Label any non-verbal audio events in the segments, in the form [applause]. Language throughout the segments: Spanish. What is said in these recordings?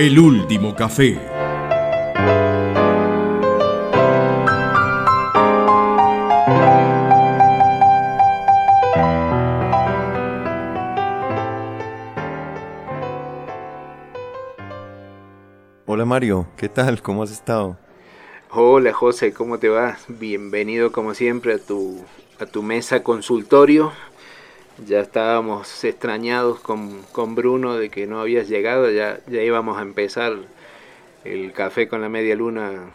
El último café. Hola Mario, ¿qué tal? ¿Cómo has estado? Hola José, ¿cómo te va? Bienvenido como siempre a tu, a tu mesa consultorio. Ya estábamos extrañados con, con Bruno de que no habías llegado, ya, ya íbamos a empezar el café con la media luna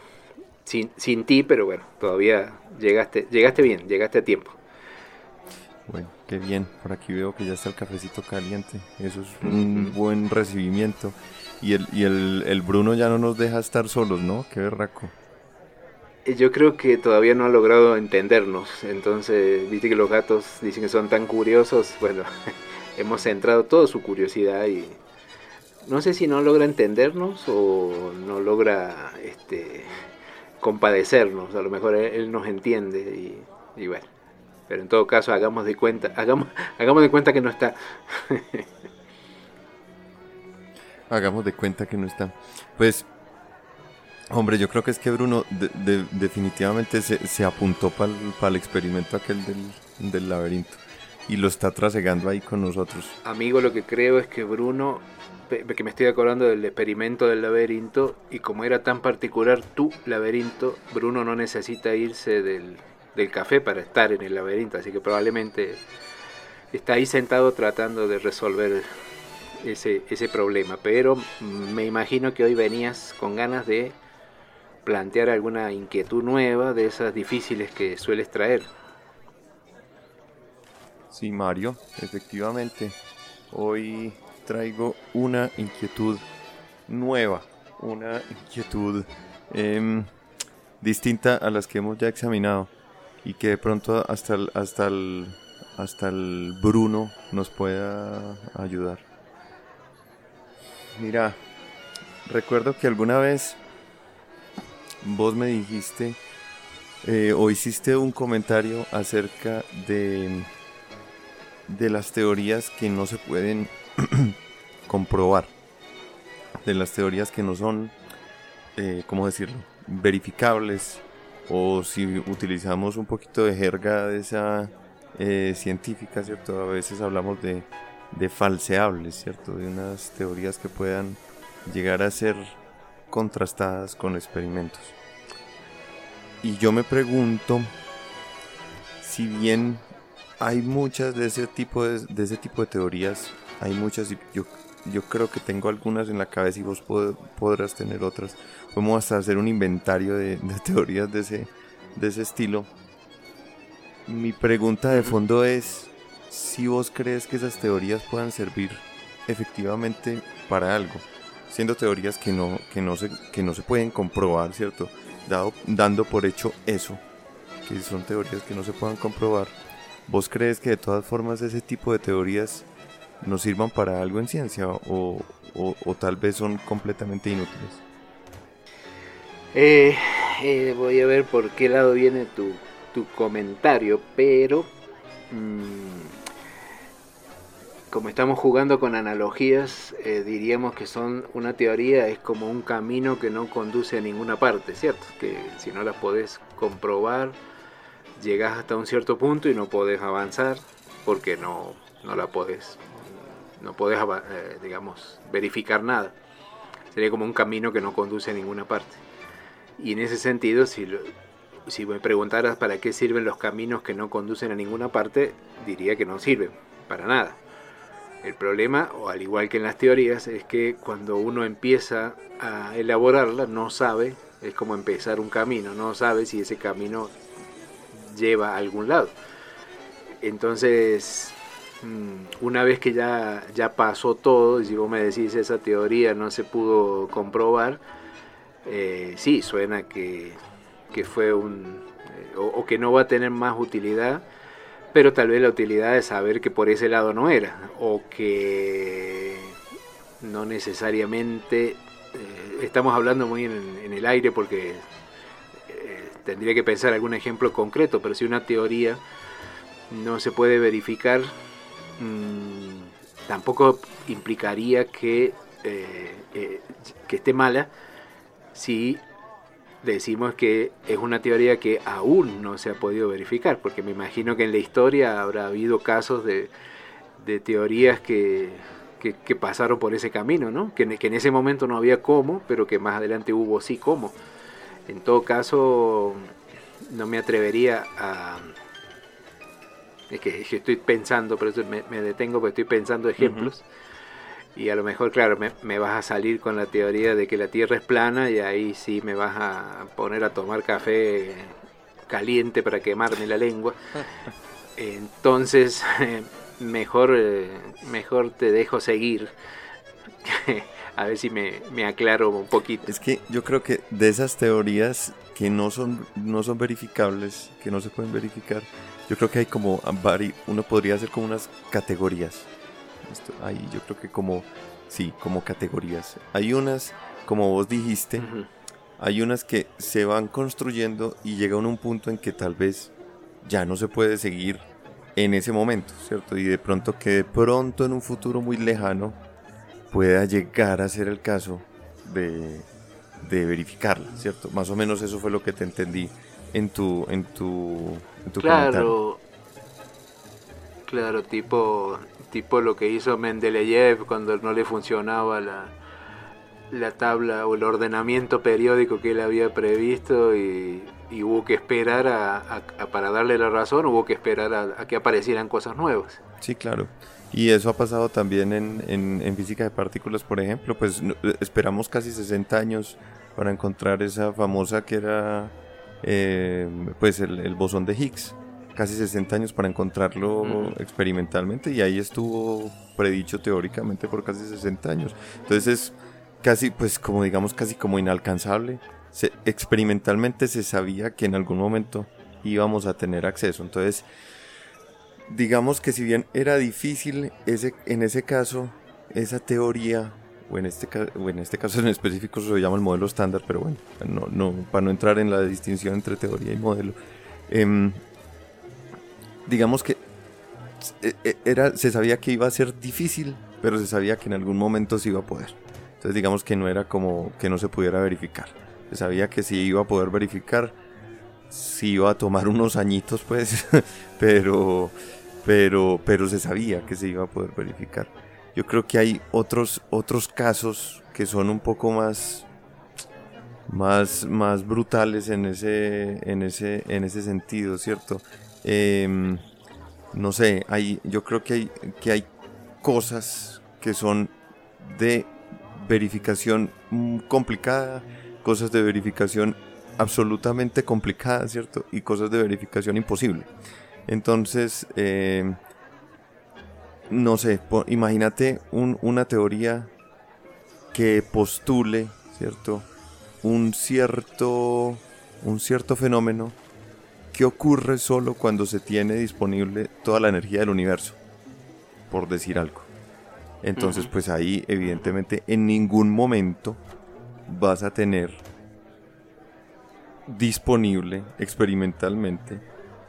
sin, sin ti, pero bueno, todavía llegaste, llegaste bien, llegaste a tiempo. Bueno, qué bien. Por aquí veo que ya está el cafecito caliente. Eso es un buen recibimiento. Y el, y el, el Bruno ya no nos deja estar solos, ¿no? Qué berraco. Yo creo que todavía no ha logrado entendernos, entonces, viste que los gatos dicen que son tan curiosos, bueno, [laughs] hemos centrado toda su curiosidad y no sé si no logra entendernos o no logra este, compadecernos, a lo mejor él, él nos entiende y, y bueno, pero en todo caso hagamos de cuenta, hagamos, [laughs] hagamos de cuenta que no está. [laughs] Hagamos de cuenta que no está. Pues, hombre, yo creo que es que Bruno de- de- definitivamente se, se apuntó para el experimento aquel del, del laberinto. Y lo está trasegando ahí con nosotros. Amigo, lo que creo es que Bruno, que me estoy acordando del experimento del laberinto, y como era tan particular tu laberinto, Bruno no necesita irse del, del café para estar en el laberinto, así que probablemente está ahí sentado tratando de resolver ese, ese problema. Pero me imagino que hoy venías con ganas de plantear alguna inquietud nueva de esas difíciles que sueles traer. Sí, Mario, efectivamente. Hoy traigo una inquietud nueva, una inquietud em, distinta a las que hemos ya examinado y que de pronto hasta el, hasta el, hasta el Bruno nos pueda ayudar. Mira, recuerdo que alguna vez vos me dijiste eh, o hiciste un comentario acerca de de las teorías que no se pueden [clears throat] comprobar, de las teorías que no son, eh, ¿cómo decirlo?, verificables, o si utilizamos un poquito de jerga de esa eh, científica, ¿cierto? A veces hablamos de, de falseables, ¿cierto? De unas teorías que puedan llegar a ser contrastadas con experimentos. Y yo me pregunto, si bien hay muchas de ese tipo de, de ese tipo de teorías, hay muchas y yo, yo creo que tengo algunas en la cabeza y vos pod- podrás tener otras. Podemos hasta hacer un inventario de, de teorías de ese, de ese estilo. Mi pregunta de fondo es si vos crees que esas teorías puedan servir efectivamente para algo, siendo teorías que no, que no, se, que no se pueden comprobar, ¿cierto? Dado, dando por hecho eso, que son teorías que no se puedan comprobar. ¿Vos crees que de todas formas ese tipo de teorías nos sirvan para algo en ciencia o, o- tal vez son completamente inútiles? Eh, eh, voy a ver por qué lado viene tu, tu comentario, pero mm, como estamos jugando con analogías, eh, diríamos que son una teoría es como un camino que no conduce a ninguna parte, ¿cierto? Que si no las podés comprobar, llegás hasta un cierto punto y no podés avanzar porque no, no la podés, no podés, eh, digamos, verificar nada. Sería como un camino que no conduce a ninguna parte. Y en ese sentido, si, si me preguntaras para qué sirven los caminos que no conducen a ninguna parte, diría que no sirven para nada. El problema, o al igual que en las teorías, es que cuando uno empieza a elaborarla, no sabe, es como empezar un camino, no sabe si ese camino lleva a algún lado. Entonces, mm, una vez que ya, ya pasó todo, y si vos me decís esa teoría no se pudo comprobar, eh, sí, suena que, que fue un... eh, o, o que no va a tener más utilidad, pero tal vez la utilidad es saber que por ese lado no era, o que no necesariamente... eh, estamos hablando muy en, el aire porque eh, tendría que pensar algún ejemplo concreto, pero si una teoría no se puede verificar, mm, tampoco implicaría que eh, que esté mala si decimos que es una teoría que aún no se ha podido verificar, porque me imagino que en la historia habrá habido casos de, teorías que, pasaron por ese camino, ¿no? Que, en ese momento no había cómo, pero que más adelante hubo sí cómo. En todo caso, no me atrevería a... Es que, estoy pensando, por eso me, detengo porque estoy pensando ejemplos. Y a lo mejor, claro, me, vas a salir con la teoría de que la Tierra es plana y ahí sí me vas a poner a tomar café caliente para quemarme la lengua. [laughs] Entonces, [laughs] mejor, eh, mejor te dejo seguir. [laughs] a ver si me, me, aclaro un poquito. Es que yo creo que de esas teorías que no son, no son verificables, que no se pueden verificar, yo creo que hay como, uno podría hacer como unas categorías ahí yo creo que como, sí, como categorías. Hay unas, como vos dijiste, hay unas que se van construyendo y llegan a un punto en que tal vez ya no se puede seguir en ese momento, ¿cierto? Y de pronto que de pronto en un futuro muy lejano pueda llegar a ser el caso de, de verificarla, ¿cierto? Más o menos eso fue lo que te entendí en tu, en tu, en tu claro, Claro, tipo tipo lo que hizo Mendeleev cuando no le funcionaba la, la tabla o el ordenamiento periódico que él había previsto y, hubo que esperar a, para darle la razón, hubo que esperar a, que aparecieran cosas nuevas. Sí, claro. Y eso ha pasado también en, en, física de partículas, por ejemplo, pues esperamos casi 60 años para encontrar esa famosa que era eh, pues el bosón de Higgs casi 60 años para encontrarlo experimentalmente y ahí estuvo predicho teóricamente por casi 60 años. Entonces es casi, pues como digamos, casi como inalcanzable. experimentalmente se sabía que en algún momento íbamos a tener acceso. Entonces, digamos que si bien era difícil ese, en ese caso, esa teoría, o en este, o en este caso en específico se llama el modelo estándar, pero bueno, no, no, para no entrar en la distinción entre teoría y modelo, eh, digamos que e, e, era, se sabía que iba a ser difícil, pero se sabía que en algún momento se iba a poder. Entonces digamos que no era como que no se pudiera verificar. Se sabía que sí iba a poder verificar, sí iba a tomar unos añitos pues, [laughs] pero, pero, pero se sabía que se iba a poder verificar. Yo creo que hay otros, otros casos que son un poco más, más, más brutales en ese, en ese, en ese sentido, ¿cierto? Em, no sé, hay, yo creo que hay, que hay cosas que son de verificación complicada, cosas de verificación absolutamente complicada, ¿cierto? Y cosas de verificación imposible. Entonces, em, no sé, imagínate una teoría que postule, ¿cierto? Un cierto, un cierto fenómeno ¿qué ocurre solo cuando se tiene disponible toda la energía del universo? Por decir algo. Entonces, pues ahí evidentemente en ningún momento vas a tener disponible experimentalmente,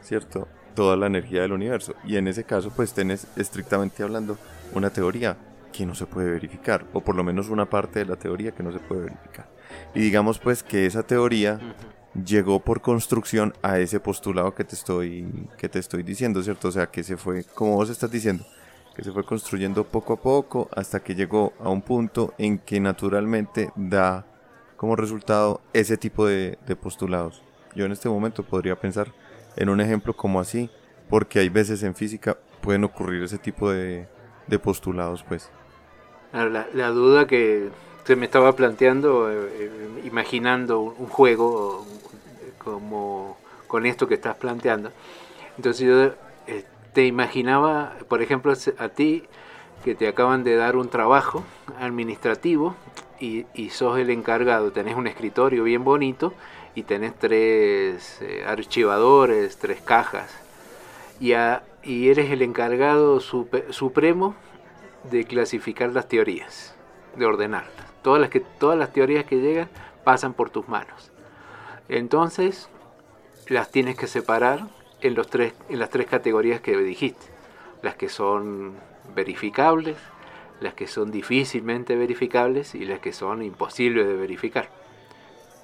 ¿cierto? Toda la energía del universo. Y en ese caso, pues tenés estrictamente hablando una teoría que no se puede verificar, o por lo menos una parte de la teoría que no se puede verificar. Y digamos pues que esa teoría llegó por construcción a ese postulado que te estoy que te estoy diciendo, ¿cierto? O sea, que se fue, como vos estás diciendo, que se fue construyendo poco a poco hasta que llegó a un punto en que naturalmente da como resultado ese tipo de, postulados. Yo en este momento podría pensar en un ejemplo como así, porque hay veces en física pueden ocurrir ese tipo de, postulados, pues. La, la, duda que me estaba planteando, eh, eh, imaginando un juego, como con esto que estás planteando. Entonces yo eh, te imaginaba, por ejemplo, a ti que te acaban de dar un trabajo administrativo y, sos el encargado, tenés un escritorio bien bonito y tenés tres archivadores, tres cajas y, y eres el encargado supremo de clasificar las teorías, de ordenarlas. Todas las, que, todas las teorías que llegan pasan por tus manos. Entonces, las tienes que separar en, los tres, en las tres categorías que dijiste. Las que son verificables, las que son difícilmente verificables y las que son imposibles de verificar.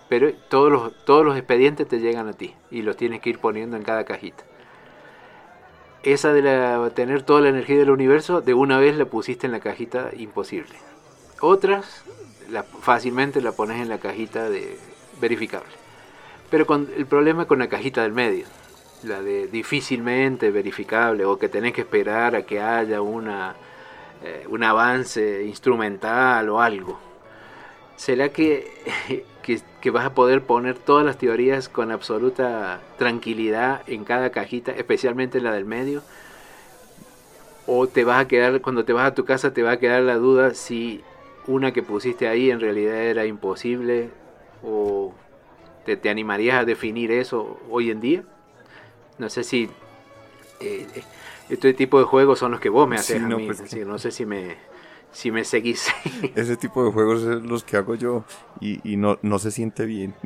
Pero todos los, todos los expedientes te llegan a ti y los tienes que ir poniendo en cada cajita. Esa de la, tener toda la energía del universo, de una vez la pusiste en la cajita imposible. Otras, fácilmente la pones en la cajita de verificable. Pero el problema con la cajita del medio, la de difícilmente verificable o que tenés que esperar a que haya una, eh, un avance instrumental o algo. ¿Será que, [laughs] que, vas a poder poner todas las teorías con absoluta tranquilidad en cada cajita, especialmente en la del medio? ¿O te vas a quedar, cuando te vas a tu casa, te va a quedar la duda si una que pusiste ahí en realidad era imposible? ¿O te, te animarías a definir eso hoy en día? No sé si eh, este tipo de juegos son los que vos me haces a mí. Pues no sé si me, si me seguís. [laughs] Ese tipo de juegos son los que hago yo y, no, no se siente bien. [laughs]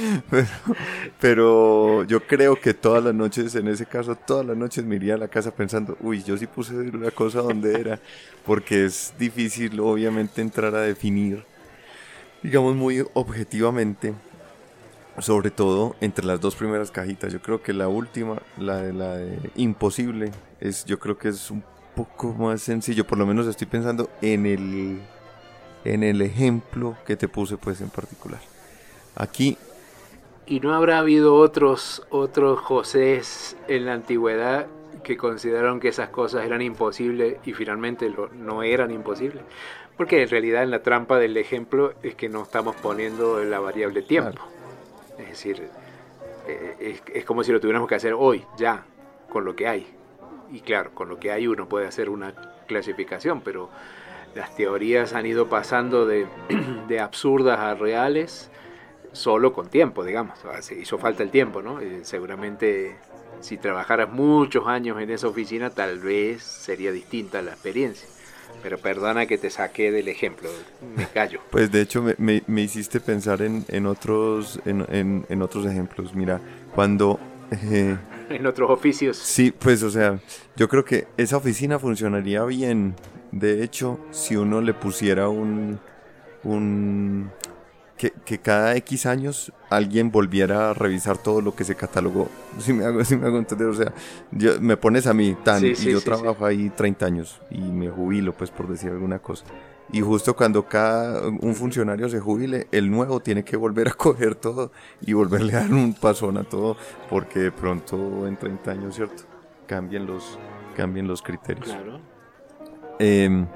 [laughs] Pero, yo creo que todas las noches, en ese caso, todas las noches me iría a la casa pensando, uy, yo sí puse una cosa donde era, porque es difícil obviamente entrar a definir, digamos muy objetivamente, sobre todo entre las dos primeras cajitas. Yo creo que la última, la de la de imposible, es yo creo que es un poco más sencillo, por lo menos estoy pensando en el en el ejemplo que te puse pues en particular. Aquí y no habrá habido otros otros Josés en la antigüedad que consideraron que esas cosas eran imposibles y finalmente lo, no eran imposibles. Porque en realidad en la trampa del ejemplo es que no estamos poniendo la variable tiempo. Es decir, eh, es, como si lo tuviéramos que hacer hoy, ya, con lo que hay. Y claro, con lo que hay uno puede hacer una clasificación, pero las teorías han ido pasando de, [clears throat] absurdas a reales solo con tiempo, digamos. Se hizo falta el tiempo, ¿no? Eh, seguramente si trabajaras muchos años en esa oficina, tal vez sería distinta la experiencia. Pero perdona que te saqué del ejemplo, me callo. [laughs] Pues de hecho me, me, hiciste pensar en, en otros, en, en, otros ejemplos. Mira, cuando... Eh, en otros oficios. Sí, pues o sea, yo creo que esa oficina funcionaría bien. De hecho, si uno le pusiera un, un que, cada X años alguien volviera a revisar todo lo que se catalogó. [laughs] Si me hago, si me hago entender, o sea, me pones a mí tan y yo trabajo ahí 30 años y me jubilo, pues por decir alguna cosa. Y justo cuando cada un funcionario se jubile, el nuevo tiene que volver a [laughs] coger todo y volverle a dar un pasón a todo, porque de pronto en 30 años, ¿cierto? Cambien los, cambien los criterios. Claro. Em,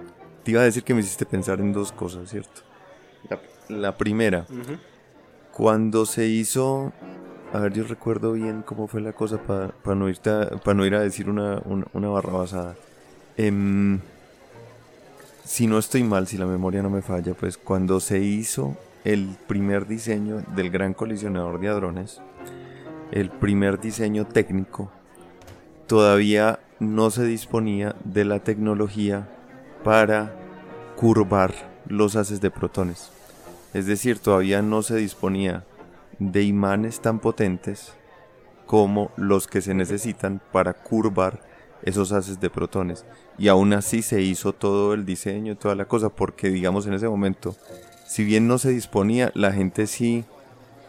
te iba a decir que me hiciste pensar en dos cosas, ¿cierto? La primera, cuando se hizo, a ver, yo recuerdo bien cómo fue la cosa para no, no ir a decir una, una, barra basada. Em, si no estoy mal, si la memoria no me falla, pues cuando se hizo el primer diseño del gran colisionador de hadrones, el primer diseño técnico, todavía no se disponía de la tecnología para curvar los haces de protones. Es decir, todavía no se disponía de imanes tan potentes como los que se necesitan para curvar esos haces de protones. Y aún así se hizo todo el diseño, toda la cosa, porque digamos en ese momento, si bien no se disponía, la gente sí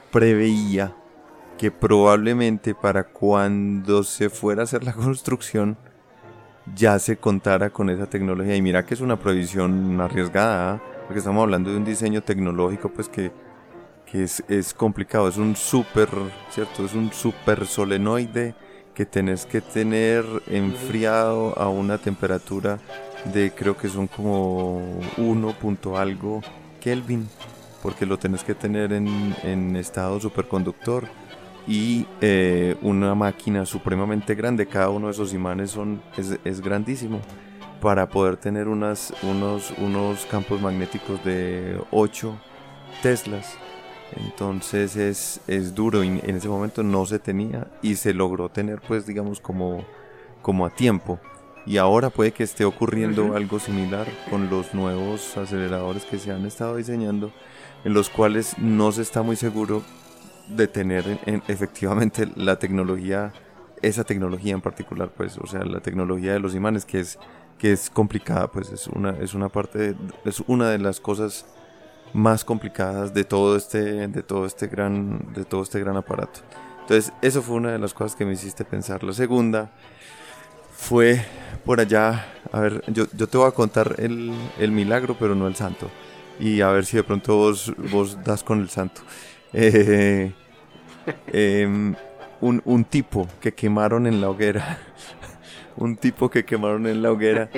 preveía que probablemente para cuando se fuera a hacer la [laughs] construcción ya se contara con esa tecnología. Y mira que es una previsión arriesgada. ¿ah? Porque estamos hablando de un diseño tecnológico pues que, es, complicado, es un super, ¿cierto? Es un super solenoide que tenés que tener enfriado a una temperatura de creo que son como 1 punto algo Kelvin, porque lo tenés que tener en, estado superconductor y eh, una máquina supremamente grande, cada uno de esos imanes son, es, es grandísimo para poder tener unas, unos, unos campos magnéticos de 8 Teslas. Entonces es, es duro y en ese momento no se tenía y se logró tener pues digamos como, como a tiempo. Y ahora puede que esté ocurriendo algo similar con los nuevos aceleradores que se han estado diseñando, en los cuales no se está muy seguro de tener efectivamente la tecnología esa tecnología en particular, pues, o sea, la tecnología de los imanes que es que es complicada, pues es una es una parte es una de las cosas más complicadas de todo este de todo este gran de todo este gran aparato. Entonces, eso fue una de las cosas que me hiciste pensar. La segunda fue por allá, a ver, yo, yo te voy a contar el, el, milagro, pero no el santo. Y a ver si de pronto vos, vos das con el santo. [laughs] Eh, em, un, un tipo que quemaron en la hoguera. Un tipo que quemaron en la hoguera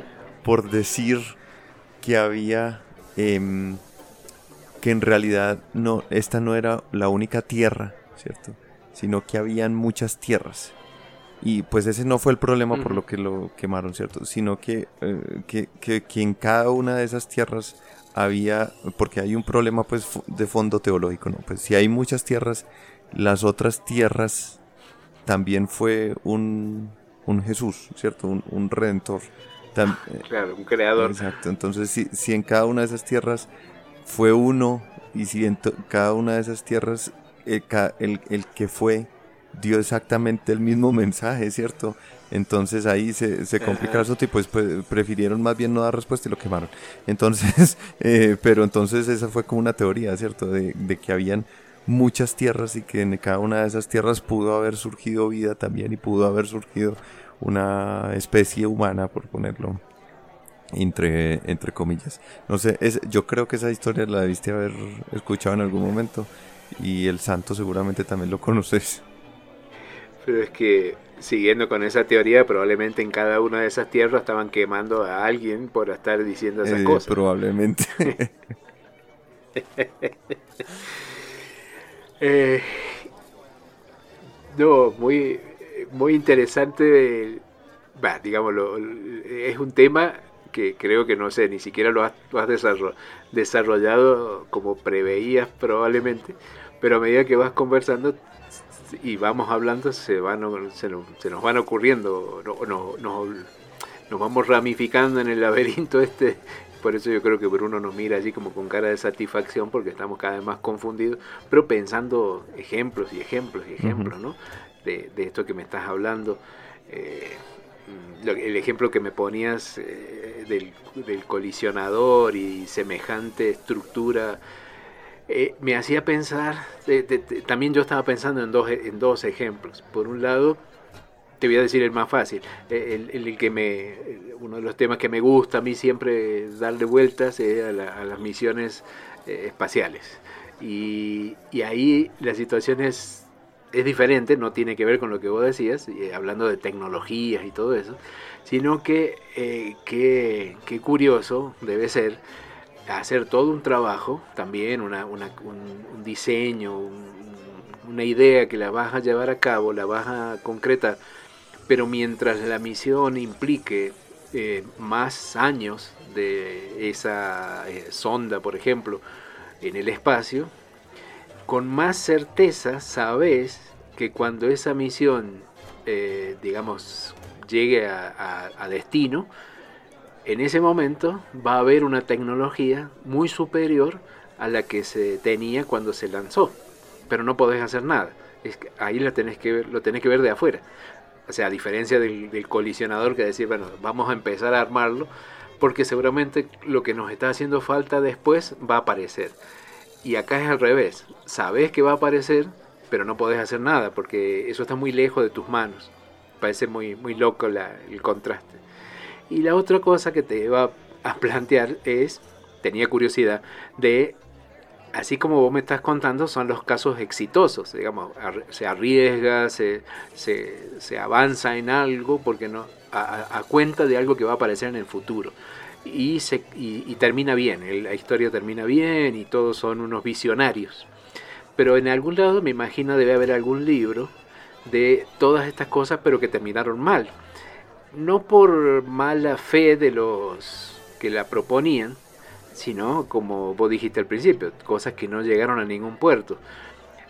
por decir que había... Em, que en realidad no, esta no era la única tierra, ¿cierto? Sino que habían muchas tierras. Y pues ese no fue el problema por lo que lo quemaron, ¿cierto? Sino que, eh, que, que, en cada una de esas tierras había, porque hay un problema pues de fondo teológico, ¿no? Pues si hay muchas tierras, las otras tierras también fue un, un Jesús, ¿cierto? Un, un redentor. claro, un creador. Exacto, entonces si, si en cada una de esas tierras fue uno y si en cada una de esas tierras el, el, el que fue dio exactamente el mismo mensaje, ¿cierto? Entonces ahí se, se complica el asunto y pues, prefirieron más bien no dar respuesta y lo quemaron. Entonces, [laughs] eh, pero entonces esa fue como una teoría, ¿cierto? De, de, que habían muchas tierras y que en cada una de esas tierras pudo haber surgido vida también y pudo haber surgido una especie humana, por ponerlo entre, entre comillas. No sé, es, yo creo que esa historia la debiste haber escuchado en algún momento y el santo seguramente también lo conoces. Pero es que, siguiendo con esa teoría, probablemente en cada una de esas tierras estaban quemando a alguien por estar diciendo esas eh, cosas. Probablemente. [laughs] [laughs] Eh, no, muy, muy interesante. Digámoslo, es un tema que creo que no sé, ni siquiera lo has, desarrollado como preveías probablemente, pero a medida que vas conversando y vamos hablando, se, van, se, nos, se nos van ocurriendo, no, no, no, nos vamos ramificando en el laberinto este. Por eso yo creo que Bruno nos mira allí como con cara de satisfacción porque estamos cada vez más confundidos, pero pensando ejemplos y ejemplos y ejemplos, ¿no? De, de, esto que me estás hablando. Eh, el ejemplo que me ponías eh, del, del, colisionador y semejante estructura eh, me hacía pensar, también yo estaba pensando en dos, en dos ejemplos. Por un lado, te voy a decir el más fácil, eh, el, que me, uno de los temas que me gusta a mí siempre darle vueltas es a, las misiones eh, espaciales. Y, ahí la situación es, es, diferente, no tiene que ver con lo que vos decías, hablando de tecnologías y todo eso, sino que qué curioso debe ser hacer todo un trabajo, también una, un, diseño, una idea que la vas a llevar a cabo, la vas a concretar, pero mientras la misión implique eh, más años de esa eh, sonda, por ejemplo, en el espacio, con más certeza sabes que cuando esa misión, eh, digamos, llegue a destino, en ese momento va a haber una tecnología muy superior a la que se tenía cuando se lanzó, pero no podés hacer nada. Ahí lo tenés que ver, lo tenés que ver de afuera. O sea, a diferencia del, colisionador que decir, bueno, vamos a empezar a armarlo, porque seguramente lo que nos está haciendo falta después va a aparecer. Y acá es al revés. Sabes que va a aparecer, pero no podés hacer nada, porque eso está muy lejos de tus manos. Parece muy, muy loco el contraste. Y la otra cosa que te iba a plantear es, tenía curiosidad, de, así como vos me estás contando, son los casos exitosos, digamos, se arriesga, se, se, avanza en algo porque no, a, cuenta de algo que va a aparecer en el futuro. Y, se, y, termina bien, la historia termina bien y todos son unos visionarios. Pero en algún lado me imagino debe haber algún libro de todas estas cosas, pero que terminaron mal no por mala fe de los que la proponían, sino como vos dijiste al principio, cosas que no llegaron a ningún puerto.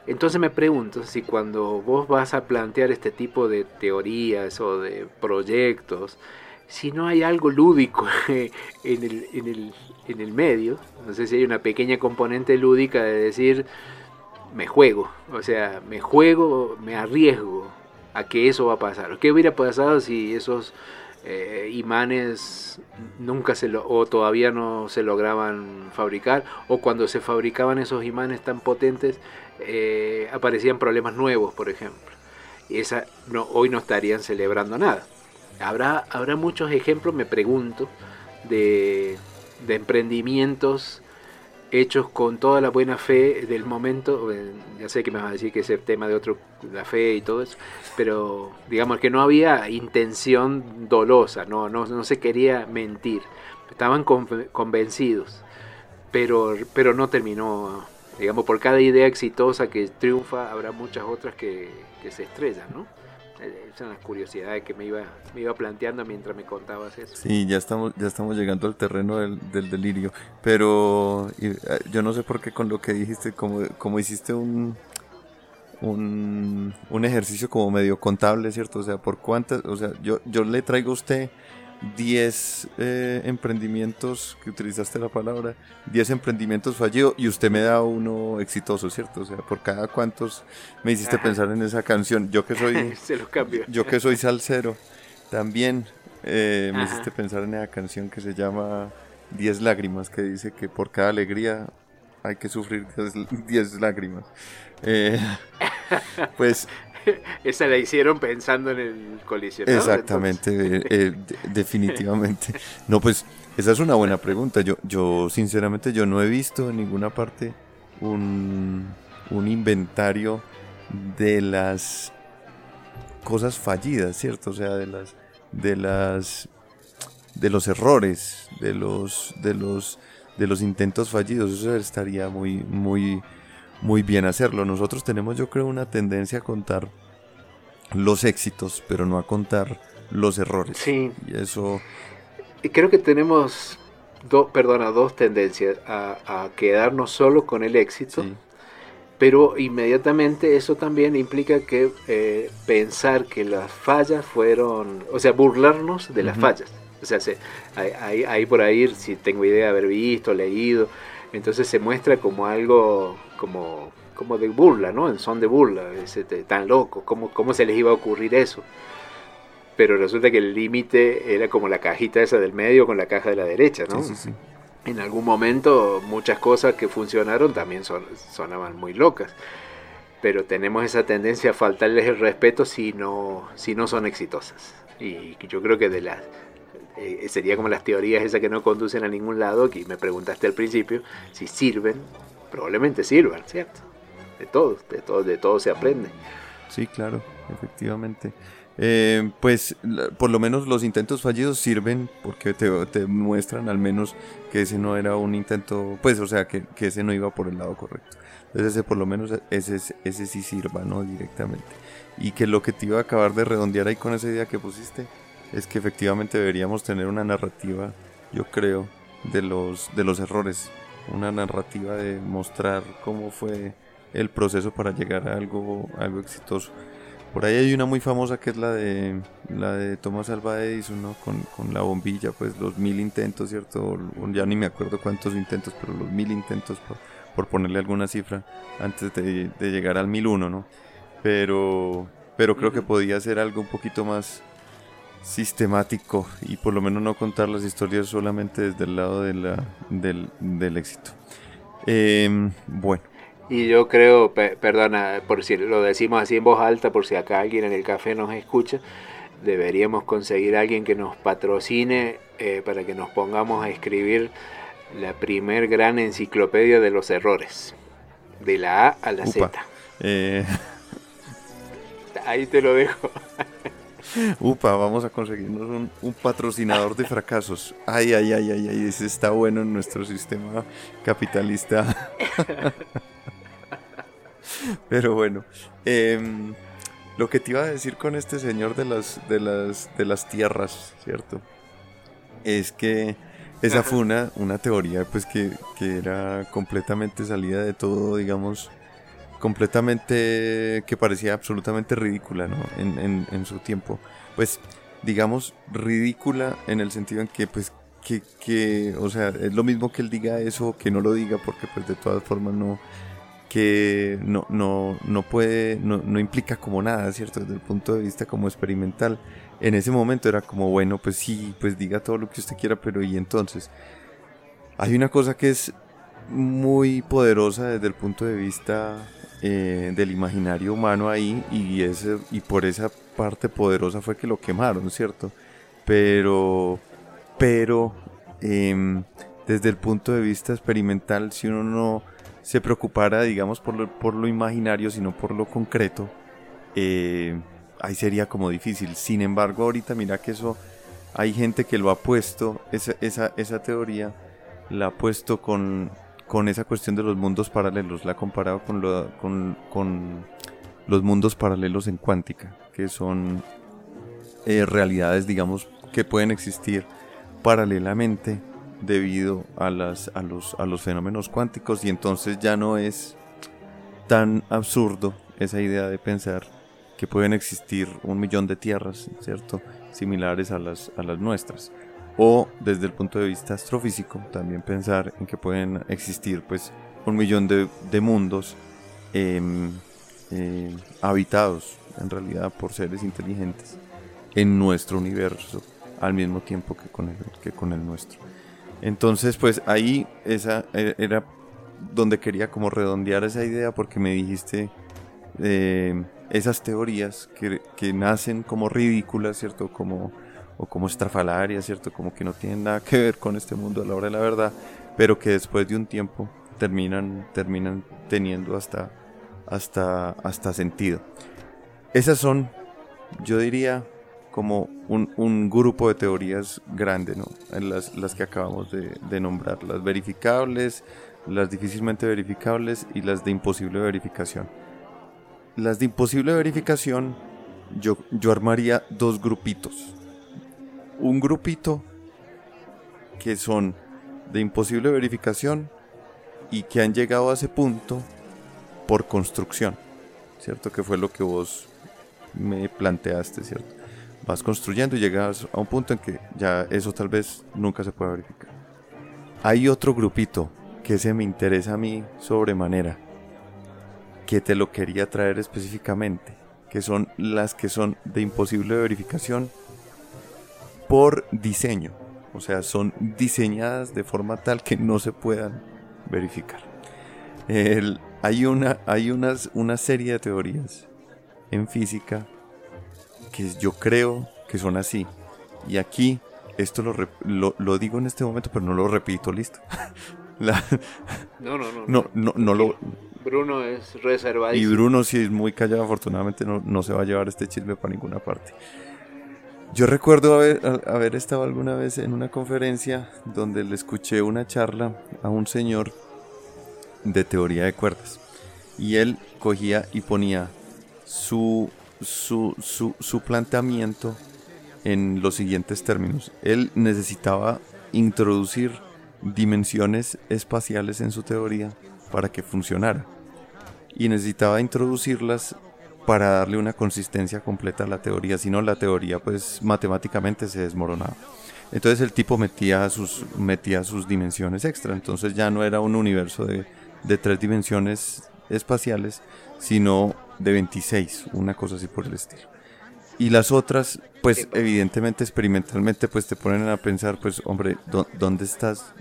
Entonces me pregunto si cuando vos vas a plantear este tipo de teorías o de proyectos, si no hay algo lúdico [laughs] en el, en el, en el medio, no sé si hay una pequeña componente lúdica de decir, me juego, o sea, me juego, me arriesgo, a que eso va a pasar. ¿Qué hubiera pasado si esos eh, imanes nunca se lo, o todavía no se lograban fabricar o cuando se fabricaban esos imanes tan potentes eh, aparecían problemas nuevos, por ejemplo. Y esa no, hoy no estarían celebrando nada. Habrá, habrá muchos ejemplos, me pregunto, de, de emprendimientos hechos con toda la buena fe del momento. Ya sé que me vas a decir que es el tema de otro, la fe y todo eso, pero digamos que no había intención dolosa, no, no, no se quería mentir. Estaban convencidos, pero, pero no terminó. Digamos, por cada idea exitosa que triunfa, habrá muchas otras que se estrellan, ¿no? Son las curiosidades que me iba, me iba planteando mientras me contabas eso. Sí, ya estamos, ya estamos llegando al terreno del, delirio. Pero eh, yo no sé por qué con lo que dijiste, como, como hiciste un, un, un ejercicio como medio contable, ¿cierto? O sea, por cuántas, o sea, yo, yo le traigo a usted 10 eh, emprendimientos, que utilizaste la palabra, 10 emprendimientos fallidos y usted me da uno exitoso, ¿cierto? O sea, por cada cuantos me hiciste pensar en esa canción. Yo que soy... [laughs] Se los cambio. Yo que soy salsero, también eh, me hiciste pensar en esa canción que se llama 10 lágrimas, que dice que por cada alegría hay que sufrir 10 lágrimas. Eh, [laughs] pues [laughs] Esa la hicieron pensando en el colisionador. Exactamente, eh, eh, definitivamente. No, pues esa es una buena pregunta. Yo, yo sinceramente, yo no he visto en ninguna parte un, un inventario de las cosas fallidas, ¿cierto? O sea, de las, de las, de los errores, de los, de los, de los intentos fallidos. Eso estaría muy, muy muy bien hacerlo. Nosotros tenemos yo creo una tendencia a contar los éxitos, pero no a contar los errores. Sí. Y eso... Creo que tenemos, dos perdona, dos tendencias, a, quedarnos solo con el éxito, pero inmediatamente eso también implica que eh, pensar que las fallas fueron, o sea, burlarnos de las fallas. O sea, hay, por ahí, si tengo idea de haber visto, leído, entonces se muestra como algo como, como de burla, ¿no? En son de burla, ese, tan loco, ¿cómo, ¿cómo se les iba a ocurrir eso? Pero resulta que el límite era como la cajita esa del medio con la caja de la derecha, ¿no? Sí, sí, sí. En algún momento muchas cosas que funcionaron también son, sonaban muy locas, pero tenemos esa tendencia a faltarles el respeto si no, si no son exitosas. Y yo creo que de las eh, sería como las teorías esas que no conducen a ningún lado, que me preguntaste al principio, si sirven, probablemente sirvan, ¿cierto? De todo, de todo, de todo se aprende. Sí, claro, efectivamente. Eh, pues por lo menos los intentos fallidos sirven porque te, te, muestran al menos que ese no era un intento, pues o sea, que, que, ese no iba por el lado correcto. Entonces ese por lo menos ese, ese sí sirva, ¿no? Directamente. Y que lo que te iba a acabar de redondear ahí con esa idea que pusiste es que efectivamente deberíamos tener una narrativa, yo creo, de los, de los errores, una narrativa de mostrar cómo fue el proceso para llegar a algo, algo exitoso. Por ahí hay una muy famosa que es la de la de Thomas Alva Edison, ¿no? con, con, la bombilla, pues los mil intentos, ¿cierto? Ya ni me acuerdo cuántos intentos, pero los mil intentos por, por ponerle alguna cifra antes de, de, llegar al mil uno, ¿no? Pero, pero creo que podía ser algo un poquito más, sistemático y por lo menos no contar las historias solamente desde el lado de la, del, del éxito. Em, bueno. Y yo creo, perdona, por si lo decimos así en voz alta, por si acá alguien en el café nos escucha, deberíamos conseguir a alguien que nos patrocine eh, para que nos pongamos a escribir la primer gran enciclopedia de los errores, de la A a la Z. Eh. Ahí te lo dejo. [laughs] Upa, vamos a conseguirnos un, patrocinador de fracasos. Ay, ay, ay, ay, ay, ese está bueno en nuestro sistema capitalista. [laughs] Pero bueno, em, lo que te iba a decir con este señor de las, de las, de las tierras, ¿cierto? Es que esa fue una, una teoría pues que, que era completamente salida de todo, digamos, completamente que parecía absolutamente ridícula ¿no? en, en, su tiempo. Pues digamos ridícula en el sentido en que pues que, que, o sea, es lo mismo que él diga eso que no lo diga porque pues de todas formas no, que no, no, no puede, no, no, implica como nada, ¿cierto? Desde el punto de vista como experimental. En ese momento era como, bueno, pues sí, pues diga todo lo que usted quiera, pero ¿y entonces? Hay una cosa que es muy poderosa desde el punto de vista eh, del imaginario humano ahí y, ese, y por esa parte poderosa fue que lo quemaron, ¿cierto? Pero, pero em, desde el punto de vista experimental, si uno no se preocupara, digamos, por lo, por lo imaginario, sino por lo concreto, eh, ahí sería como difícil. Sin embargo, ahorita mira que eso, hay gente que lo ha puesto, esa, esa, esa teoría la ha puesto con, con esa cuestión de los mundos paralelos, la ha comparado con, lo, con, los mundos paralelos en cuántica, que son eh, realidades, digamos, que pueden existir paralelamente debido a, las, a, los, a los fenómenos cuánticos y entonces ya no es tan absurdo esa idea de pensar que pueden existir un millón de tierras, ¿cierto? Similares a las, a las nuestras. O desde el punto de vista astrofísico, también pensar en que pueden existir pues un millón de, de mundos em, eh, habitados en realidad por seres inteligentes en nuestro universo al mismo tiempo que con el, que con el nuestro. Entonces, pues ahí esa e, era donde quería como redondear esa idea porque me dijiste eh, esas teorías que, que, nacen como ridículas, ¿cierto? Como, o como estrafalarias, ¿cierto? Como que no tienen nada que ver con este mundo a la hora de la verdad, pero que después de un tiempo terminan, terminan teniendo hasta, hasta, hasta sentido. Esas son, yo diría, como un, un, grupo de teorías grande, ¿no? Las, las que acabamos de, de, nombrar, las verificables, las difícilmente verificables y las de imposible verificación. Las de imposible verificación, yo, yo armaría dos grupitos. Un grupito que son de imposible verificación y que han llegado a ese punto por construcción, ¿cierto? Que fue lo que vos me planteaste, ¿cierto? vas construyendo y llegas a un punto en que ya eso tal vez nunca se puede verificar. Hay otro grupito que se me interesa a mí sobremanera, que te lo quería traer específicamente, que son las que son de imposible verificación por diseño, o sea, son diseñadas de forma tal que no se puedan verificar. hay una, hay unas, una serie de teorías en física que yo creo que son así. Y aquí, esto lo, lo, digo en este momento, pero no lo repito, listo. [laughs] no, no, no, no, no, no, lo... Bruno es reservado. Y Bruno, si es muy callado, afortunadamente no, no se va a llevar este chisme para ninguna parte. Yo recuerdo haber, estado alguna vez en una conferencia donde le escuché una charla a un señor de teoría de cuerdas. Y él cogía y ponía su su, su, su planteamiento en los siguientes términos. Él necesitaba introducir dimensiones espaciales en su teoría para que funcionara. Y necesitaba introducirlas para darle una consistencia completa a la teoría, si no la teoría pues matemáticamente se desmoronaba. Entonces el tipo metía sus, metía sus dimensiones extra, entonces ya no era un universo de, de tres dimensiones espaciales, sino de 26, una cosa así por el estilo. Y las otras, pues evidentemente experimentalmente, pues te ponen a pensar, pues hombre, ¿dónde estás?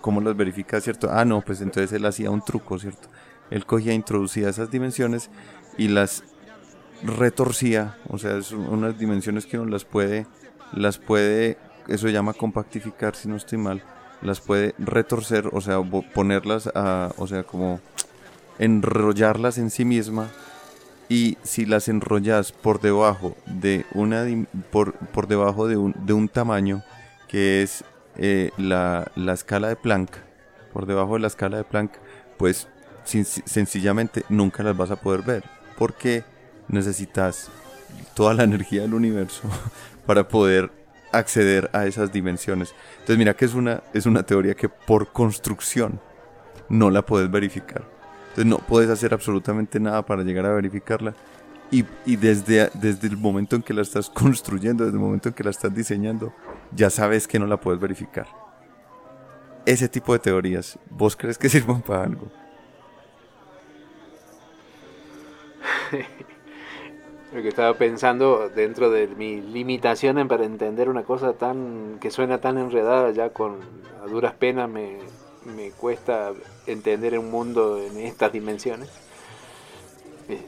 ¿Cómo las verificas, cierto? Ah, no, pues entonces él hacía un truco, ¿cierto? Él cogía, introducía esas dimensiones y las retorcía, o sea, son unas dimensiones que uno las puede, las puede, eso se llama compactificar, si no estoy mal, las puede retorcer, o sea, ponerlas a, o sea, como enrollarlas en sí misma y si las enrollas por debajo de una por, por debajo de un, de un tamaño que es eh, la, la, escala de Planck por debajo de la escala de Planck pues sencillamente nunca las vas a poder ver porque necesitas toda la energía del universo [laughs] para poder acceder a esas dimensiones entonces mira que es una es una teoría que por construcción no la puedes verificar entonces no puedes hacer absolutamente nada para llegar a verificarla. Y, y, desde, desde el momento en que la estás construyendo, desde el momento en que la estás diseñando, ya sabes que no la puedes verificar. Ese tipo de teorías, ¿vos crees que [laughs] sirvan para algo? [laughs] lo que estaba pensando dentro de mis limitaciones para entender una cosa tan que suena tan enredada ya con a duras penas me, me cuesta entender un mundo en estas dimensiones.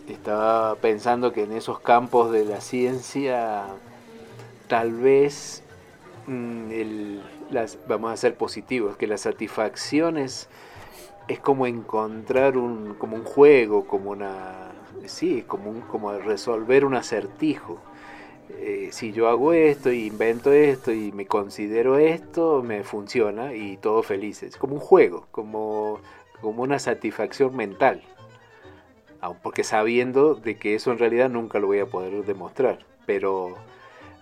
Estaba pensando que en esos campos de la ciencia tal vez mm, las, vamos a ser positivos, que la satisfacción es, es como encontrar un, como un juego, como una sí, como, un, como resolver un acertijo. Eh, si yo hago esto y invento esto y me considero esto, me funciona y todo feliz. Es como un juego, como, como una satisfacción mental. Porque sabiendo de que eso en realidad nunca lo voy a poder demostrar. Pero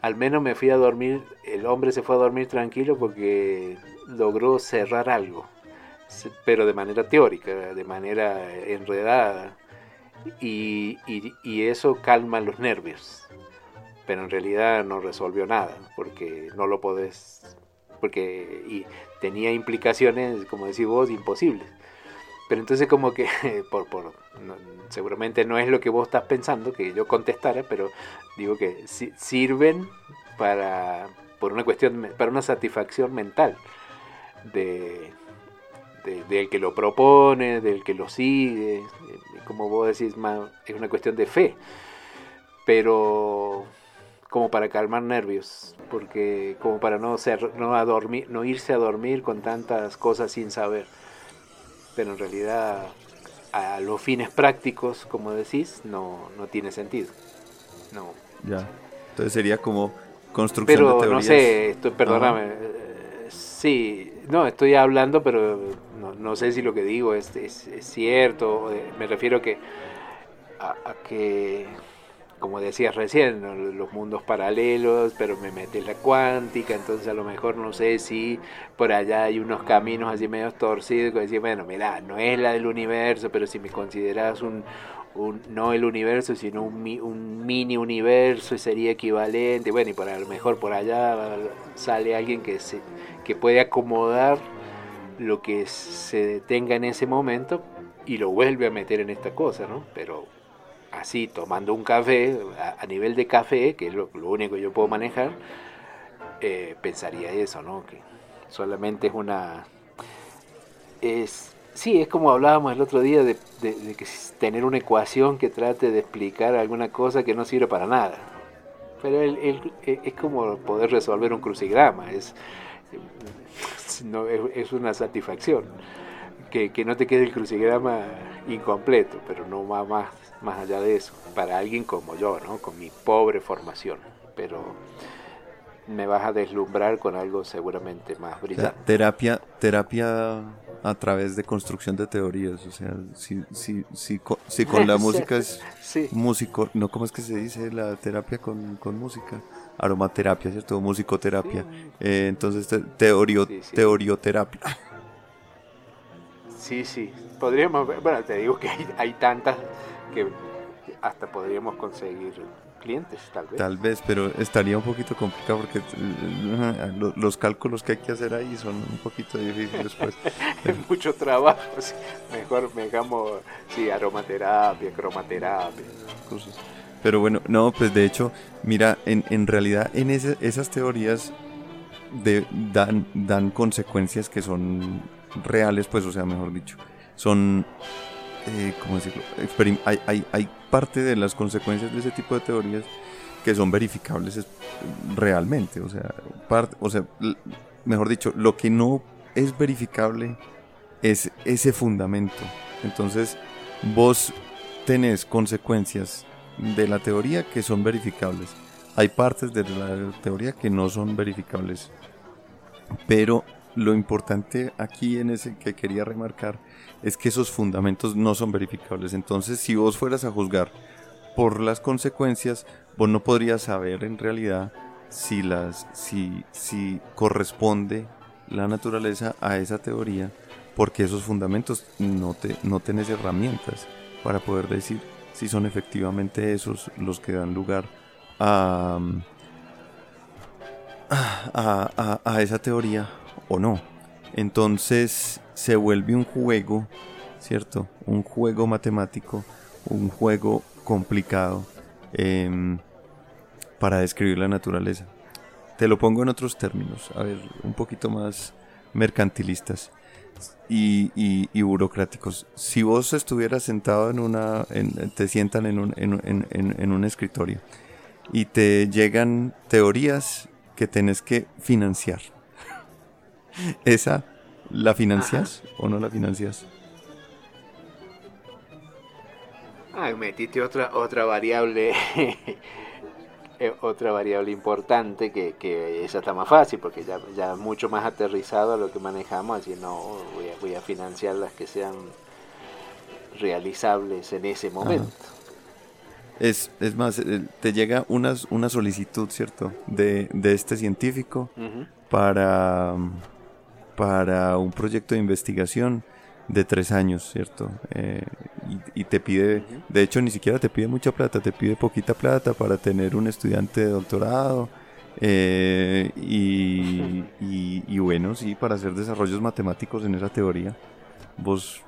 al menos me fui a dormir, el hombre se fue a dormir tranquilo porque logró cerrar algo. Pero de manera teórica, de manera enredada y, eso calma los nervios. Pero en realidad no resolvió nada, porque no lo podés, porque y tenía implicaciones, como decís vos, imposibles. Pero entonces como que, [laughs] por, por seguramente no es lo que vos estás pensando, que yo contestara, pero digo que sirven para, por una cuestión, para una satisfacción mental de, del que lo propone, del que lo sigue, como vos decís, más, es una cuestión de fe, pero como para calmar nervios, porque como para no ser, no a dormir, no irse a dormir con tantas cosas sin saber. Pero en realidad a los fines prácticos, como decís, no, no tiene sentido. No. Ya. Entonces sería como construcción pero, de teorías. no sé, esto, perdóname. Sí, no, estoy hablando, pero no, sé si lo que digo es, es, cierto. Me refiero que, a, que, como decías recién, los mundos paralelos, pero me mete la cuántica, entonces a lo mejor no sé si por allá hay unos caminos así medio torcidos, que decir, bueno, mira, no es la del universo, pero si me consideras un, no el universo, sino un, un, mini universo sería equivalente. Bueno, y por a lo mejor por allá sale alguien que, se, que puede acomodar lo que se detenga en ese momento y lo vuelve a meter en esta cosa, ¿no? Pero así, tomando un café, a, nivel de café, que es lo, único que yo puedo manejar, eh, pensaría eso, ¿no? Que solamente es una... Es, sí, es como hablábamos el otro día de, que tener una ecuación que trate de explicar alguna cosa que no sirve para nada. Pero es como poder resolver un crucigrama, es [laughs] no, es, una satisfacción. Que, no te quede el crucigrama incompleto, pero no va más, más allá de eso, para alguien como yo, ¿no? con mi pobre formación. Pero me vas a deslumbrar con algo seguramente más brillante. terapia, terapia a través de construcción de teorías, o sea, si, si, si, con la [laughs] música es músico, no, ¿cómo es que se dice la terapia con, con música? Aromaterapia, ¿cierto? Musicoterapia. Eh, entonces, teorio, teorioterapia. Sí, sí. Podríamos, bueno, te digo que hay, tantas que hasta podríamos conseguir clientes, tal vez. Tal vez, pero estaría un poquito complicado porque los cálculos que hay que hacer ahí son un poquito difíciles. Pues. [laughs] es mucho trabajo. Mejor me digamos, sí, aromaterapia, cromaterapia. Cosas. Pero bueno, no, pues de hecho, mira, en, en realidad en esas teorías dan, dan consecuencias que son reales, pues, o sea, mejor dicho, son, eh, ¿cómo decirlo? Hay, hay, hay parte de las consecuencias de ese tipo de teorías que son verificables realmente, o sea, parte, o sea, mejor dicho, lo que no es verificable es ese fundamento. Entonces, vos tenés consecuencias de la teoría que son verificables. Hay partes de la teoría que no son verificables. Pero lo importante aquí en ese que quería remarcar es que esos fundamentos no son verificables. Entonces, si vos fueras a juzgar por las consecuencias, vos no podrías saber en realidad si las si si corresponde la naturaleza a esa teoría porque esos fundamentos no te no tenés herramientas para poder decir si son efectivamente esos los que dan lugar a, a, esa teoría o no. Entonces se vuelve un juego, ¿cierto? Un juego matemático, un juego complicado em, para describir la naturaleza. Te lo pongo en otros términos, a ver, un poquito más mercantilistas y, burocráticos. Si vos estuvieras sentado en una, te sientan en un, en, un escritorio y te llegan teorías que tenés que financiar, [laughs] ¿esa la financias o no la financias? Ah, metiste otra, otra variable [laughs] Eh, otra variable importante que, que, esa está más fácil porque ya, ya mucho más aterrizado a lo que manejamos, así no voy a, voy a financiar las que sean realizables en ese momento. Es, es más, eh, te llega una, una solicitud, ¿cierto? De, de este científico para, para un proyecto de investigación de tres años, ¿cierto? Eh, y, te pide, de hecho ni siquiera te pide mucha plata, te pide poquita plata para tener un estudiante de doctorado eh, y, bueno, sí, para hacer desarrollos matemáticos en esa teoría. ¿Vos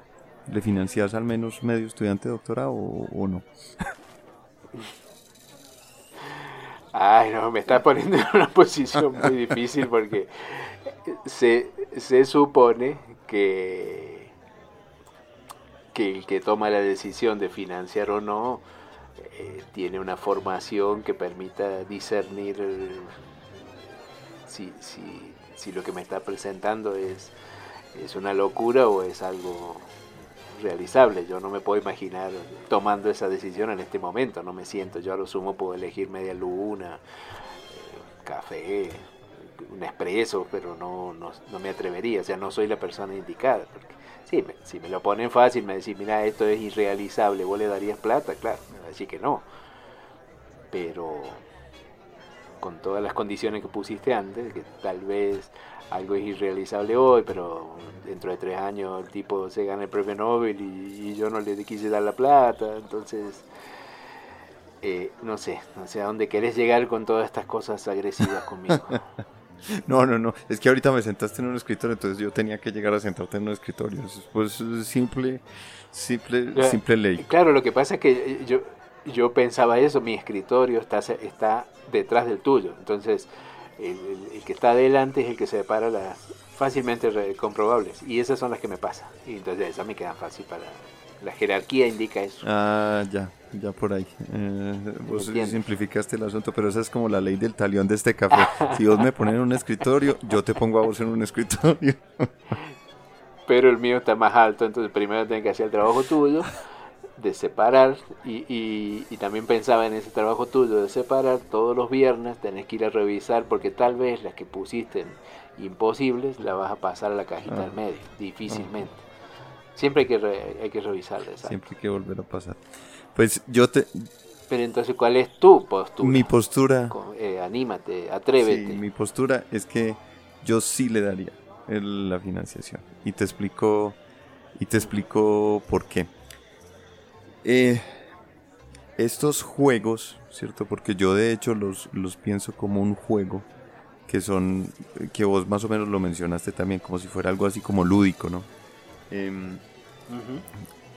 le financiás al menos medio estudiante de doctorado o, no? Ay, no, me estás poniendo en una posición muy difícil porque se, se supone que que el que toma la decisión de financiar o no eh, tiene una formación que permita discernir si, lo que me está presentando es, una locura o es algo realizable. Yo no me puedo imaginar tomando esa decisión en este momento, no me siento. Yo a lo sumo puedo elegir media luna, eh, café, un expreso, pero no, me atrevería, o sea, no soy la persona indicada. Sí, si me lo ponen fácil, me decís, mira, esto es irrealizable, ¿vos le darías plata? Claro, me va a decir que no. Pero con todas las condiciones que pusiste antes, que tal vez algo es irrealizable hoy, pero dentro de tres años el tipo se gana el premio Nobel y, yo no le quise dar la plata, entonces, eh, no sé, no sé a dónde querés llegar con todas estas cosas agresivas conmigo. [laughs] No, no, no. Es que ahorita me sentaste en un escritorio, entonces yo tenía que llegar a sentarte en un escritorio. Pues simple, simple, simple ley. Claro, lo que pasa es que yo, yo pensaba eso, mi escritorio está, está detrás del tuyo. Entonces, el, que está adelante es el que separa las fácilmente comprobables. Y esas son las que me pasan. Y entonces esas me quedan fácil para... La jerarquía indica eso. Ah, ya ya por ahí. Eh, vos simplificaste el asunto, pero esa es como la ley del talión de este café. Si vos me pones en un escritorio, yo te pongo a vos en un escritorio. Pero el mío está más alto, entonces primero tengo que hacer el trabajo tuyo de separar y, y, también pensaba en ese trabajo tuyo de separar todos los viernes tenés que ir a revisar porque tal vez las que pusiste imposibles la vas a pasar a la cajita ah. del medio difícilmente ah. siempre hay que, hay que revisarla siempre hay que volver a pasar pues yo te... Pero entonces, ¿cuál es tu postura? Mi postura... Eh, anímate, atrévete. Sí, mi postura es que yo sí le daría la financiación. Y te explico, y te explico por qué. Eh, estos juegos, ¿cierto? Porque yo de hecho los, los pienso como un juego, que son, que vos más o menos lo mencionaste también, como si fuera algo así como lúdico, ¿no? Em,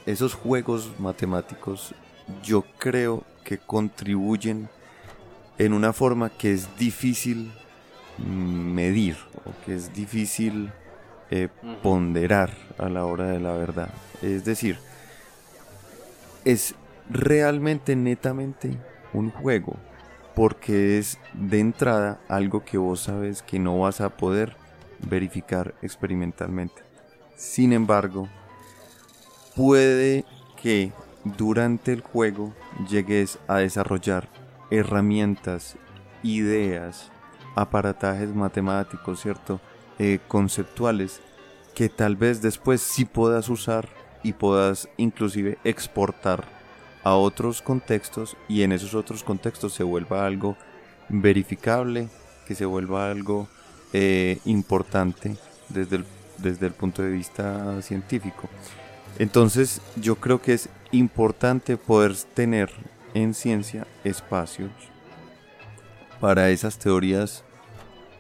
esos juegos matemáticos yo creo que contribuyen en una forma que es difícil medir o que es difícil eh, ponderar a la hora de la verdad. Es decir, es realmente netamente un juego porque es de entrada algo que vos sabes que no vas a poder verificar experimentalmente. Sin embargo, puede que durante el juego llegues a desarrollar herramientas, ideas, aparatajes matemáticos, ¿cierto? Eh, conceptuales que tal vez después sí puedas usar y puedas inclusive exportar a otros contextos y en esos otros contextos se vuelva algo verificable, que se vuelva algo eh, importante desde el, desde el punto de vista científico. Entonces yo creo que es importante poder tener en ciencia espacios para esas teorías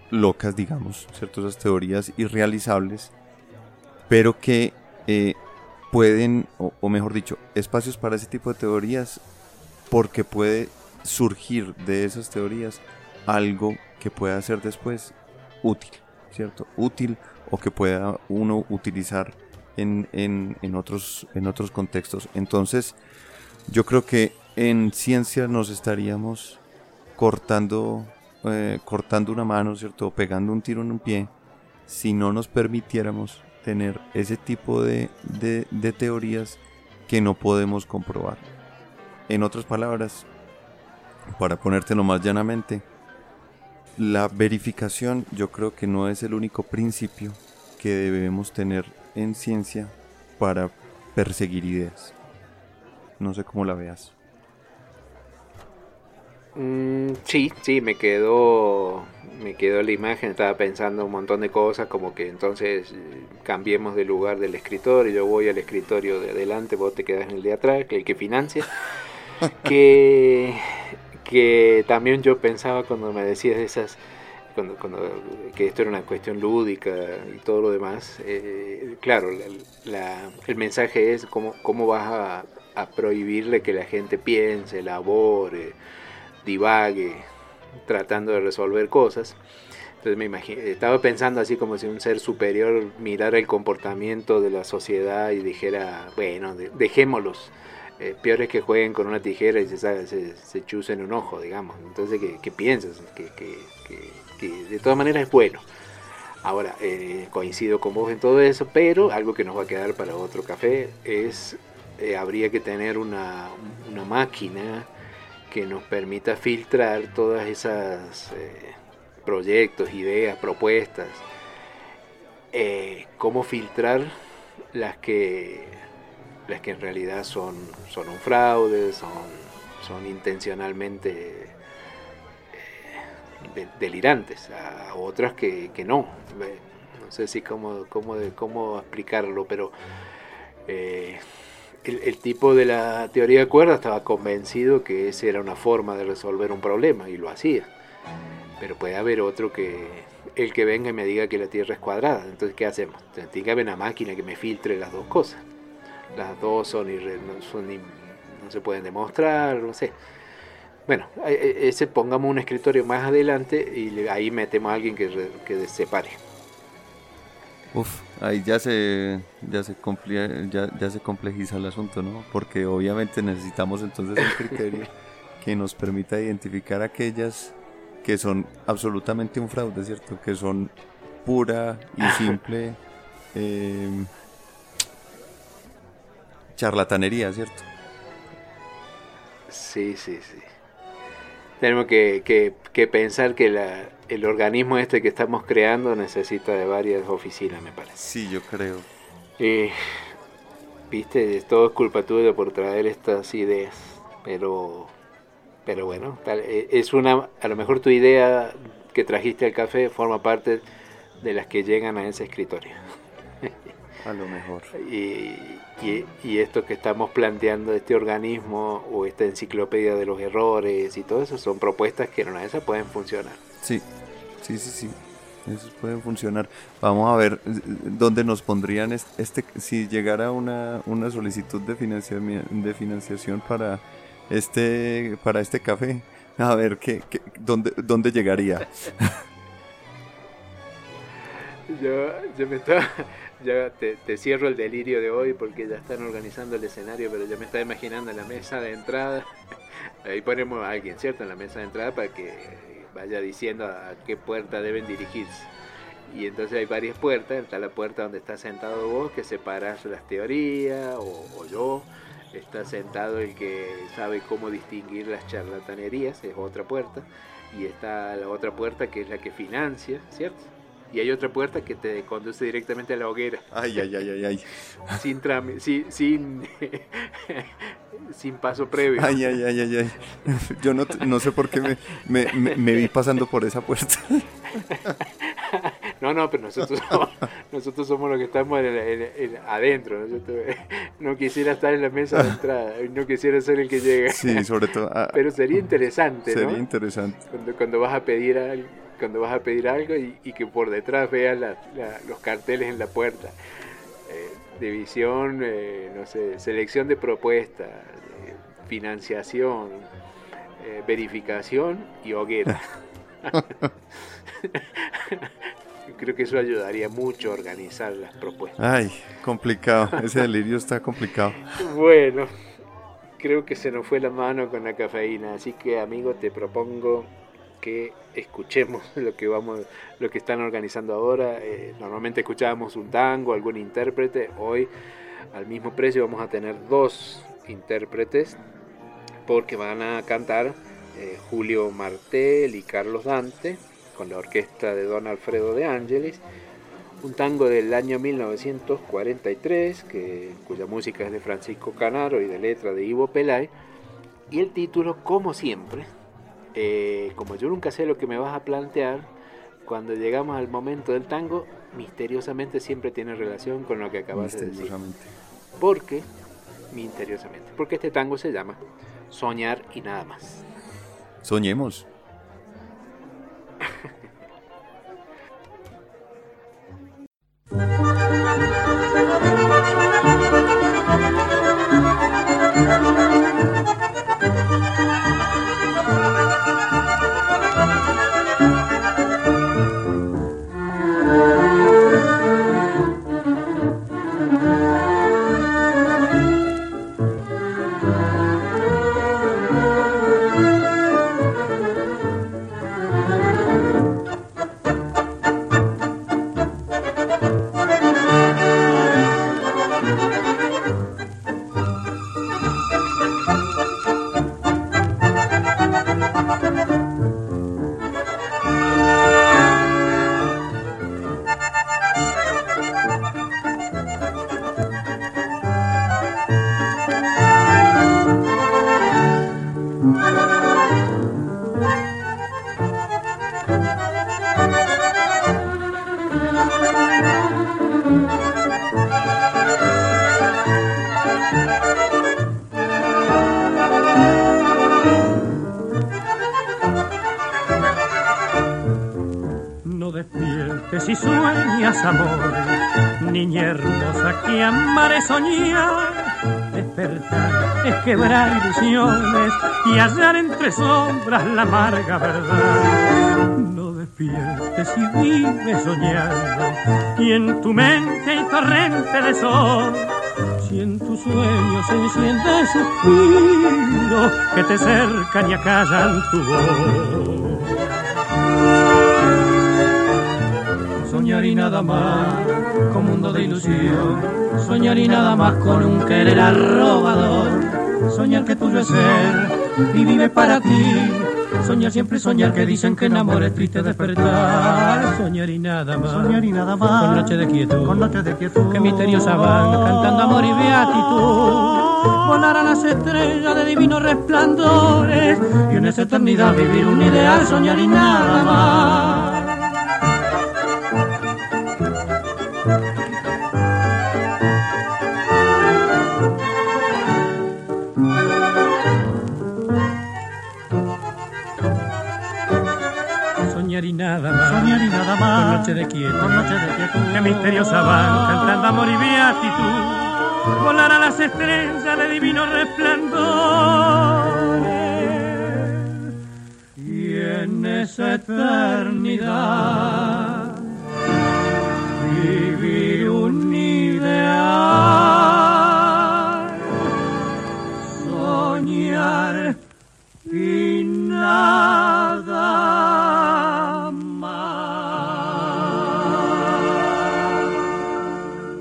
locas, digamos, ¿cierto? Esas teorías irrealizables, pero que eh, pueden, o, mejor dicho, espacios para ese tipo de teorías porque puede surgir de esas teorías algo que pueda ser después útil, ¿cierto? Útil o que pueda uno utilizar en, en, otros, en otros contextos. Entonces, yo creo que en ciencia nos estaríamos cortando, eh, cortando una mano, ¿cierto? O pegando un tiro en un pie si no nos permitiéramos tener ese tipo de, de teorías que no podemos comprobar. En otras palabras, para ponértelo más llanamente, la verificación yo creo que no es el único principio que debemos tener en ciencia para perseguir ideas. No sé cómo la veas. Mm, sí, sí, me quedó, me quedó la imagen, estaba pensando un montón de cosas, como que entonces eh, cambiemos de lugar del escritorio, yo voy al escritorio de adelante, vos te quedas en el de atrás, que el que financia, [laughs] que, que también yo pensaba cuando me decías esas, cuando, que esto era una cuestión lúdica y todo lo demás, eh, claro, el mensaje es cómo, cómo vas a, prohibirle que la gente piense, elabore, divague tratando de resolver cosas. Entonces me imagino, estaba pensando así como si un ser superior mirara el comportamiento de la sociedad y dijera, bueno, dejémoslos. Eh, peor es que jueguen con una tijera y se, se, se chusen un ojo, digamos. Entonces, ¿qué, piensas? Que, de todas maneras es bueno. Ahora, eh, coincido con vos en todo eso, pero algo que nos va a quedar para otro café es, eh, habría que tener una, una máquina que nos permita filtrar todas esas eh, proyectos, ideas, propuestas. Eh, cómo filtrar las que las que en realidad son, son un fraude, son, son intencionalmente eh, delirantes, a otras que, no. No sé si cómo, cómo, cómo explicarlo, pero el, tipo de la teoría de cuerdas estaba convencido que esa era una forma de resolver un problema y lo hacía. Pero puede haber otro que el que venga y me diga que la Tierra es cuadrada. Entonces, ¿qué hacemos? Tiene que haber una máquina que me filtre las dos cosas. Las dos son, no, son no se pueden demostrar, no sé. Bueno, e, e, ese pongamos un escritorio más adelante y ahí metemos a alguien que, que separe. Uf, ahí ya se, ya se, ya, ya se complejiza el asunto, ¿no? Porque obviamente necesitamos entonces un criterio [laughs] que nos permita identificar aquellas que son absolutamente un fraude, ¿cierto? Que son pura y [laughs] simple em, charlatanería, ¿cierto? Sí, sí, sí. Tenemos que, que, que pensar que la, el organismo este que estamos creando necesita de varias oficinas, me parece. Sí, yo creo. Viste, todo es culpa tuya por traer estas ideas, pero, pero bueno, eh, es una, a lo mejor tu idea que trajiste al café forma parte de las que llegan a ese escritorio. A lo mejor. [laughs] Y, y, esto que estamos planteando, este organismo o esta enciclopedia de los errores y todo eso, son propuestas que en una de esas pueden funcionar. Sí, Sí, sí, sí. Esos pueden funcionar. Vamos a ver eh, dónde nos pondrían este, si llegara una, una solicitud de financiación, de financiación para este, para este café. A ver qué, dónde, dónde llegaría. [laughs] yo, yo me estaba, ya te, cierro el delirio de hoy porque ya están organizando el escenario, pero yo me estaba imaginando en la mesa de entrada. [laughs] Ahí ponemos a alguien, ¿cierto? En la mesa de entrada para que vaya diciendo a qué puerta deben dirigirse. Y entonces hay varias puertas, está la puerta donde está sentado vos, que separas las teorías, o, yo, está sentado el que sabe cómo distinguir las charlatanerías, es otra puerta, y está la otra puerta que es la que financia, ¿cierto? Y hay otra puerta que te conduce directamente a la hoguera. Ay, ay, ay, ay, ay. Sin sin, sin, [laughs] sin paso previo. Ay, ay, ay, ay, ay. Yo no, no sé por qué me, me, me, vi pasando por esa puerta. No, no, pero nosotros [laughs] somos, nosotros somos los que estamos adentro. no quisiera estar en la mesa de entrada, no quisiera ser el que llega. Sí, sobre todo. Ah, pero sería interesante, sería interesante. Cuando, cuando vas a pedir algo, cuando vas a pedir algo y, que por detrás veas los carteles en la puerta. Eh, división, eh, no sé, selección de propuestas, financiación, eh, verificación y hoguera. [laughs] [laughs] Creo que eso ayudaría mucho a organizar las propuestas. Ay, complicado, ese delirio está complicado. Bueno, creo que se nos fue la mano con la cafeína, así que amigo te propongo que escuchemos [laughs] lo que vamos, lo que están organizando ahora. Eh, normalmente escuchábamos un tango, algún intérprete. Hoy al mismo precio vamos a tener dos intérpretes porque van a cantar eh, Julio Martel y Carlos Dante con la orquesta de Don Alfredo de Ángeles. Un tango del año 1943, que, cuya música es de Francisco Canaro y de letra de Ivo Pelay. Y el título, como siempre, eh, como yo nunca sé lo que me vas a plantear, cuando llegamos al momento del tango, misteriosamente siempre tiene relación con lo que acabas de decir. Porque, misteriosamente, porque este tango se llama Soñar y nada más. Soñemos. [laughs] quebrar ilusiones y hallar entre sombras la amarga verdad. No despiertes y vive soñando, y en tu mente hay torrente de sol. Si en tus sueños se enciende suspiro que te cercan y acallan tu voz. Soñar y nada más, con mundo de ilusión. Soñar y nada más con un querer arrobador soñar que tuyo es ser y vive para ti. Soñar siempre soñar que dicen que en amor es triste despertar. Soñar y nada más. Soñar y nada más. Con noche de quietud. Con noche de quietud. Que misteriosa van cantando amor y beatitud. Volar a las estrellas de divinos resplandores. Y en esa eternidad vivir un ideal. Soñar y nada más. Con noche de quietud, con noche de quietud. Que misteriosa van cantando amor y beatitud. Volar a las estrellas de divino resplandor. Y en esa eternidad vivir un ideal.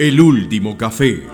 El último café.